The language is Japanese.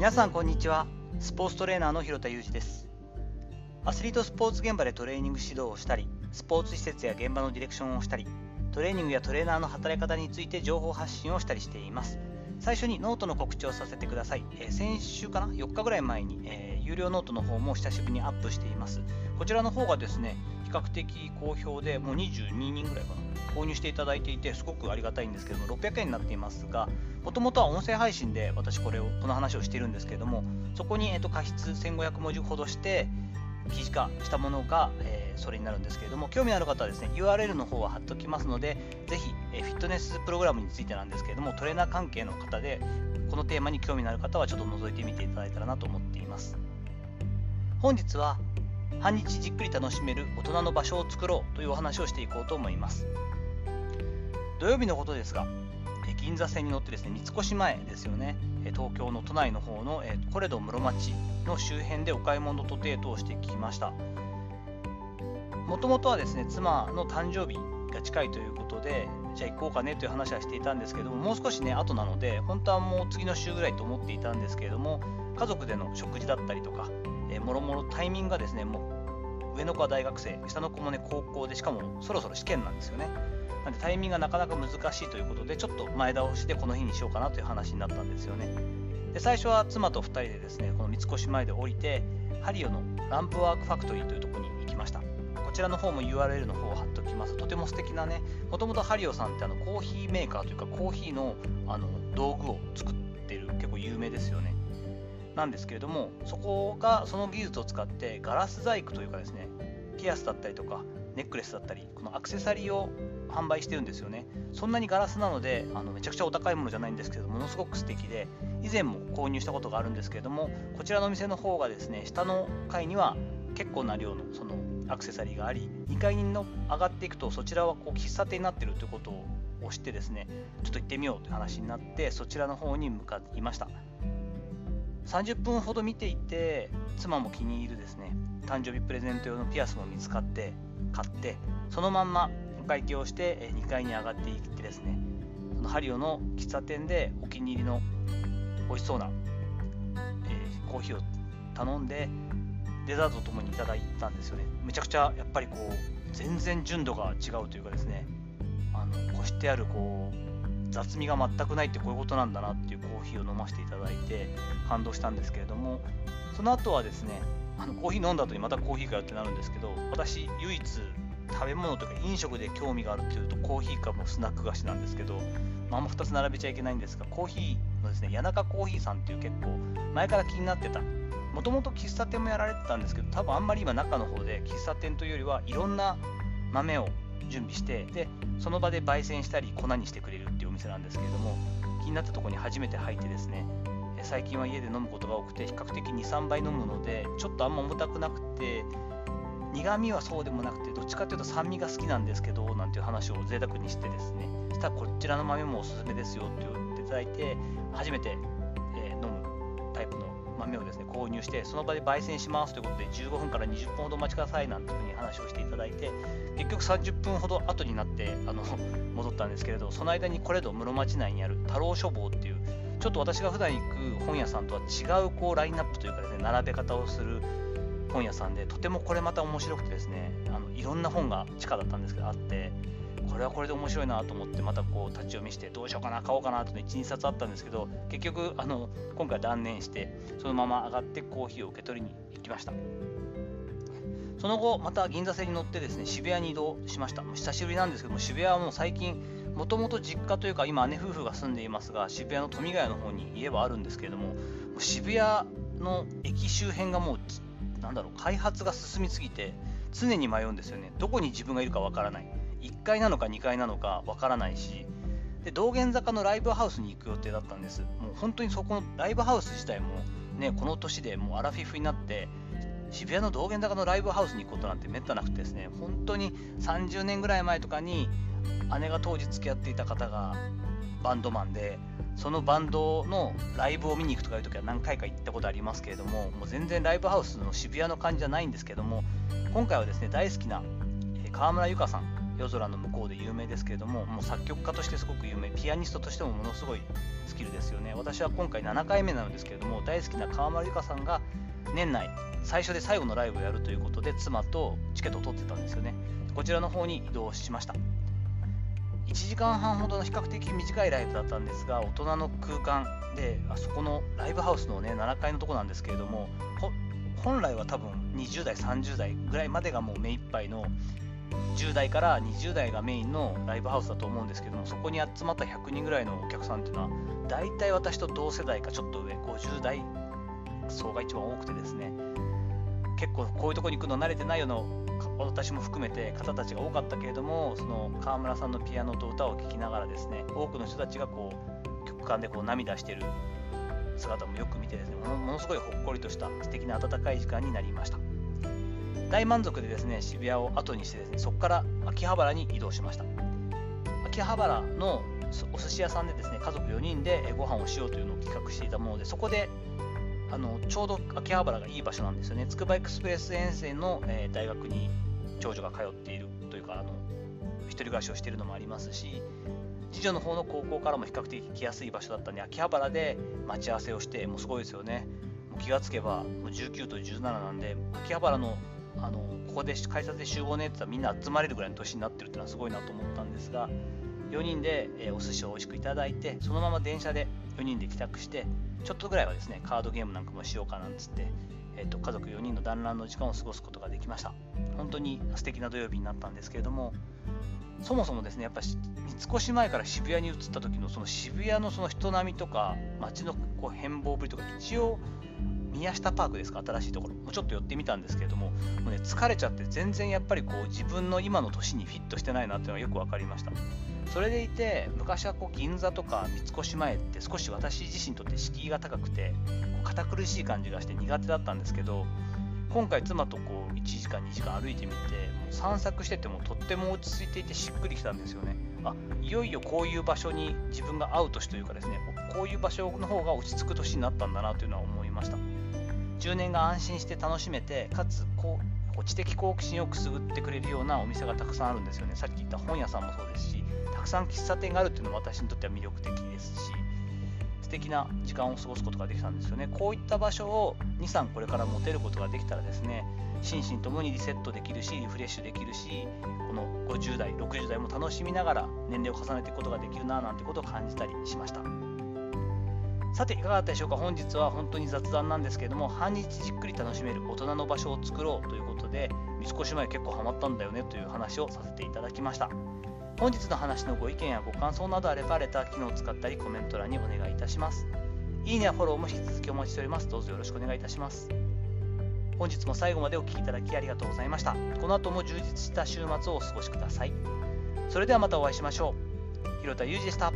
皆さんこんにちは。スポーツトレーナーの広田裕二です。アスリートスポーツ現場でトレーニング指導をしたりスポーツ施設や現場のディレクションをしたりトレーニングやトレーナーの働き方について情報発信をしたりしています。最初にノートの告知をさせてください、えー、先週かな？4日ぐらい前に、えー、有料ノートの方も久しぶりにアップしています。こちらの方がですね比較的好評でもう22人ぐらいかな。購入していただいていてすごくありがたいんですけども600円になっていますがもともとは音声配信で私これをこの話をしているんですけれどもそこに、えーと、過失1500文字ほどして記事化したものが、えー、それになるんですけれども興味のある方はですね URL の方は貼っておきますのでぜひ、えー、フィットネスプログラムについてなんですけれどもトレーナー関係の方でこのテーマに興味のある方はちょっと覗いてみていただいたらなと思っています。本日は半日じっくり楽しめる大人の場所を作ろうというお話をしていこうと思います。土曜日のことですが銀座線に乗ってですね三越前ですよね。東京の都内の方のコレド室町の周辺でお買い物とデートをしてきました。もともとはですね妻の誕生日が近いということでじゃあ行こうかねという話はしていたんですけどももう少しね後なので本当はもう次の週ぐらいと思っていたんですけれども家族での食事だったりとか、えー、もろもろタイミングがですねもう上の子は大学生下の子もね高校でしかもそろそろ試験なんですよね。なんでタイミングがなかなか難しいということでちょっと前倒しでこの日にしようかなという話になったんですよね。で最初は妻と2人でですねこの三越前で降りてハリオのランプワークファクトリーというところに行きました。こちらの方も URL の方を貼っておきます。とても素敵なねもともとハリオさんってあのコーヒーメーカーというかコーヒーのあの道具を作ってる結構有名ですよね。なんですけれどもそこがその技術を使ってガラス細工というかですねピアスだったりとかネックレスだったりこのアクセサリーを販売してるんですよね。そんなにガラスなのであのめちゃくちゃお高いものじゃないんですけどものすごく素敵で以前も購入したことがあるんですけれどもこちらのお店の方がですね下の階には結構な量のそのアクセサリーがあり2階にの上がっていくとそちらはこう喫茶店になってるということを押してですねちょっと行ってみようという話になってそちらの方に向かいました。30分ほど見ていて妻も気に入るですね誕生日プレゼント用のピアスも見つかって買ってそのまんまお会計をして2階に上がっていってですねそのハリオの喫茶店でお気に入りの美味しそうな、えー、コーヒーを頼んでデザートとともにいただいたんですよね。めちゃくちゃやっぱりこう全然純度が違うというかですねあのこしてあるこう雑味が全くないってこういうことなんだなっていうコーヒーを飲ませていただいて感動したんですけれどもその後はですねあのコーヒー飲んだ後にまたコーヒーかよってなるんですけど私唯一食べ物とか飲食で興味があるっていうとコーヒーかもスナック菓子なんですけど、まあ、あんま2つ並べちゃいけないんですがコーヒーのですね谷中コーヒーさんっていう結構前から気になってたもともと喫茶店もやられてたんですけど多分あんまり今中の方で喫茶店というよりはいろんな豆を準備してでその場で焙煎したり粉にしてくれるお店なんですけれども気になったところに初めて入ってですね最近は家で飲むことが多くて比較的23杯飲むのでちょっとあんま重たくなくて苦味はそうでもなくてどっちかというと酸味が好きなんですけどなんていう話を贅沢にしてですねそしたらこちらの豆もおすすめですよって言っていただいて初めて、豆をですね購入してその場で焙煎しますということで15分から20分ほどお待ちくださいなんていうふうに話をしていただいて結局30分ほど後になってあの戻ったんですけれどその間にこれと室町内にある太郎書房っていうちょっと私が普段行く本屋さんとは違うこうラインナップというかですね並べ方をする本屋さんでとてもこれまた面白くてですねあのいろんな本が地下だったんですけどあってこれはこれで面白いなと思ってまたこう立ち読みしてどうしようかな買おうかなと12冊あったんですけど結局あの今回断念してそのまま上がってコーヒーを受け取りに行きました。その後また銀座線に乗ってですね渋谷に移動しました。久しぶりなんですけども渋谷はもう最近もともと実家というか今姉夫婦が住んでいますが渋谷の富ヶ谷の方に家はあるんですけれども渋谷の駅周辺がもうなんだろう開発が進みすぎて常に迷うんですよね。どこに自分がいるかわからない。1階なのか2階なのかわからないしで道玄坂のライブハウスに行く予定だったんです。もう本当にそこのライブハウス自体もねこの年でもうアラフィフになって渋谷の道玄坂のライブハウスに行くことなんてめったなくてですね本当に30年ぐらい前とかに姉が当時付き合っていた方がバンドマンでそのバンドのライブを見に行くとかいう時は何回か行ったことありますけれどももう全然ライブハウスの渋谷の感じじゃないんですけども今回はですね大好きな川村由佳さん夜空の向こうで有名ですけれどももう作曲家としてすごく有名ピアニストとしてもものすごい尽きるですよね。私は今回7回目なのですけれども大好きな川村由香さんが年内最初で最後のライブをやるということで妻とチケットを取ってたんですよね。こちらの方に移動しました。1時間半ほどの比較的短いライブだったんですが大人の空間であそこのライブハウスのね7階のとこなんですけれども本来は多分20代30代ぐらいまでがもう目いっぱいの10代から20代がメインのライブハウスだと思うんですけどもそこに集まった100人ぐらいのお客さんっていうのは大体私と同世代かちょっと上50代層が一番多くてですね。結構こういうとこに行くの慣れてないような私も含めて方たちが多かったけれどもその川村さんのピアノと歌を聴きながらですね多くの人たちがこう曲間でこう涙してる姿もよく見てですねものすごいほっこりとした素敵な温かい時間になりました。大満足でですね渋谷を後にしてですねそこから秋葉原に移動しました秋葉原のお寿司屋さんでですね家族4人でご飯をしようというのを企画していたものでそこであのちょうど秋葉原がいい場所なんですよね。つくばエクスプレス沿線の、えー、大学に長女が通っているというか、あの一人暮らしをしているのもありますし、次女の方の高校からも比較的来やすい場所だったんで、秋葉原で待ち合わせをして、もうすごいですよね。もう気がつけば、もう19と17なんで、秋葉原のあのここで改札で集合ねって言ったらみんな集まれるぐらいの年になってるっていうのはすごいなと思ったんですが、4人で、えー、お寿司を美味しくいただいて、そのまま電車で4人で帰宅して、ちょっとぐらいはですね、カードゲームなんかもしようかなんつって、えーと、家族4人の団らんの時間を過ごすことができました。本当に素敵な土曜日になったんですけれども、そもそもですね、やっぱ三越前から渋谷に移った時のその渋谷のその人並みとか、街のこう変貌ぶりとか、一応、宮下パークですか、新しいところ、もうちょっと寄ってみたんですけれども、もうね、疲れちゃって、全然やっぱりこう自分の今の年にフィットしてないなっていうのがよく分かりました。それでいて昔はこう銀座とか三越前って少し私自身にとって敷居が高くてこう堅苦しい感じがして苦手だったんですけど今回妻とこう1時間2時間歩いてみてもう散策しててもとっても落ち着いていてしっくりきたんですよね。あいよいよこういう場所に自分が合う年というかですねこういう場所の方が落ち着く年になったんだなというのは思いました。10年が安心して楽しめてかつこう知的好奇心をくすぐってくれるようなお店がたくさんあるんですよね。さっき言った本屋さんもそうですしたくさん喫茶店があるっていうのも私にとっては魅力的ですし素敵な時間を過ごすことができたんですよね。こういった場所を23これから持てることができたらですね心身ともにリセットできるしリフレッシュできるしこの50代60代も楽しみながら年齢を重ねていくことができるななんてことを感じたりしました。さていかがだったでしょうか？本日は本当に雑談なんですけれども半日じっくり楽しめる大人の場所を作ろうということで三越前結構ハマったんだよねという話をさせていただきました。本日の話のご意見やご感想などあればレター機能を使ったりコメント欄にお願いいたします。いいねやフォローも引き続きお待ちしております。どうぞよろしくお願いいたします。本日も最後までお聴きいただきありがとうございました。この後も充実した週末をお過ごしください。それではまたお会いしましょう。広田裕二でした。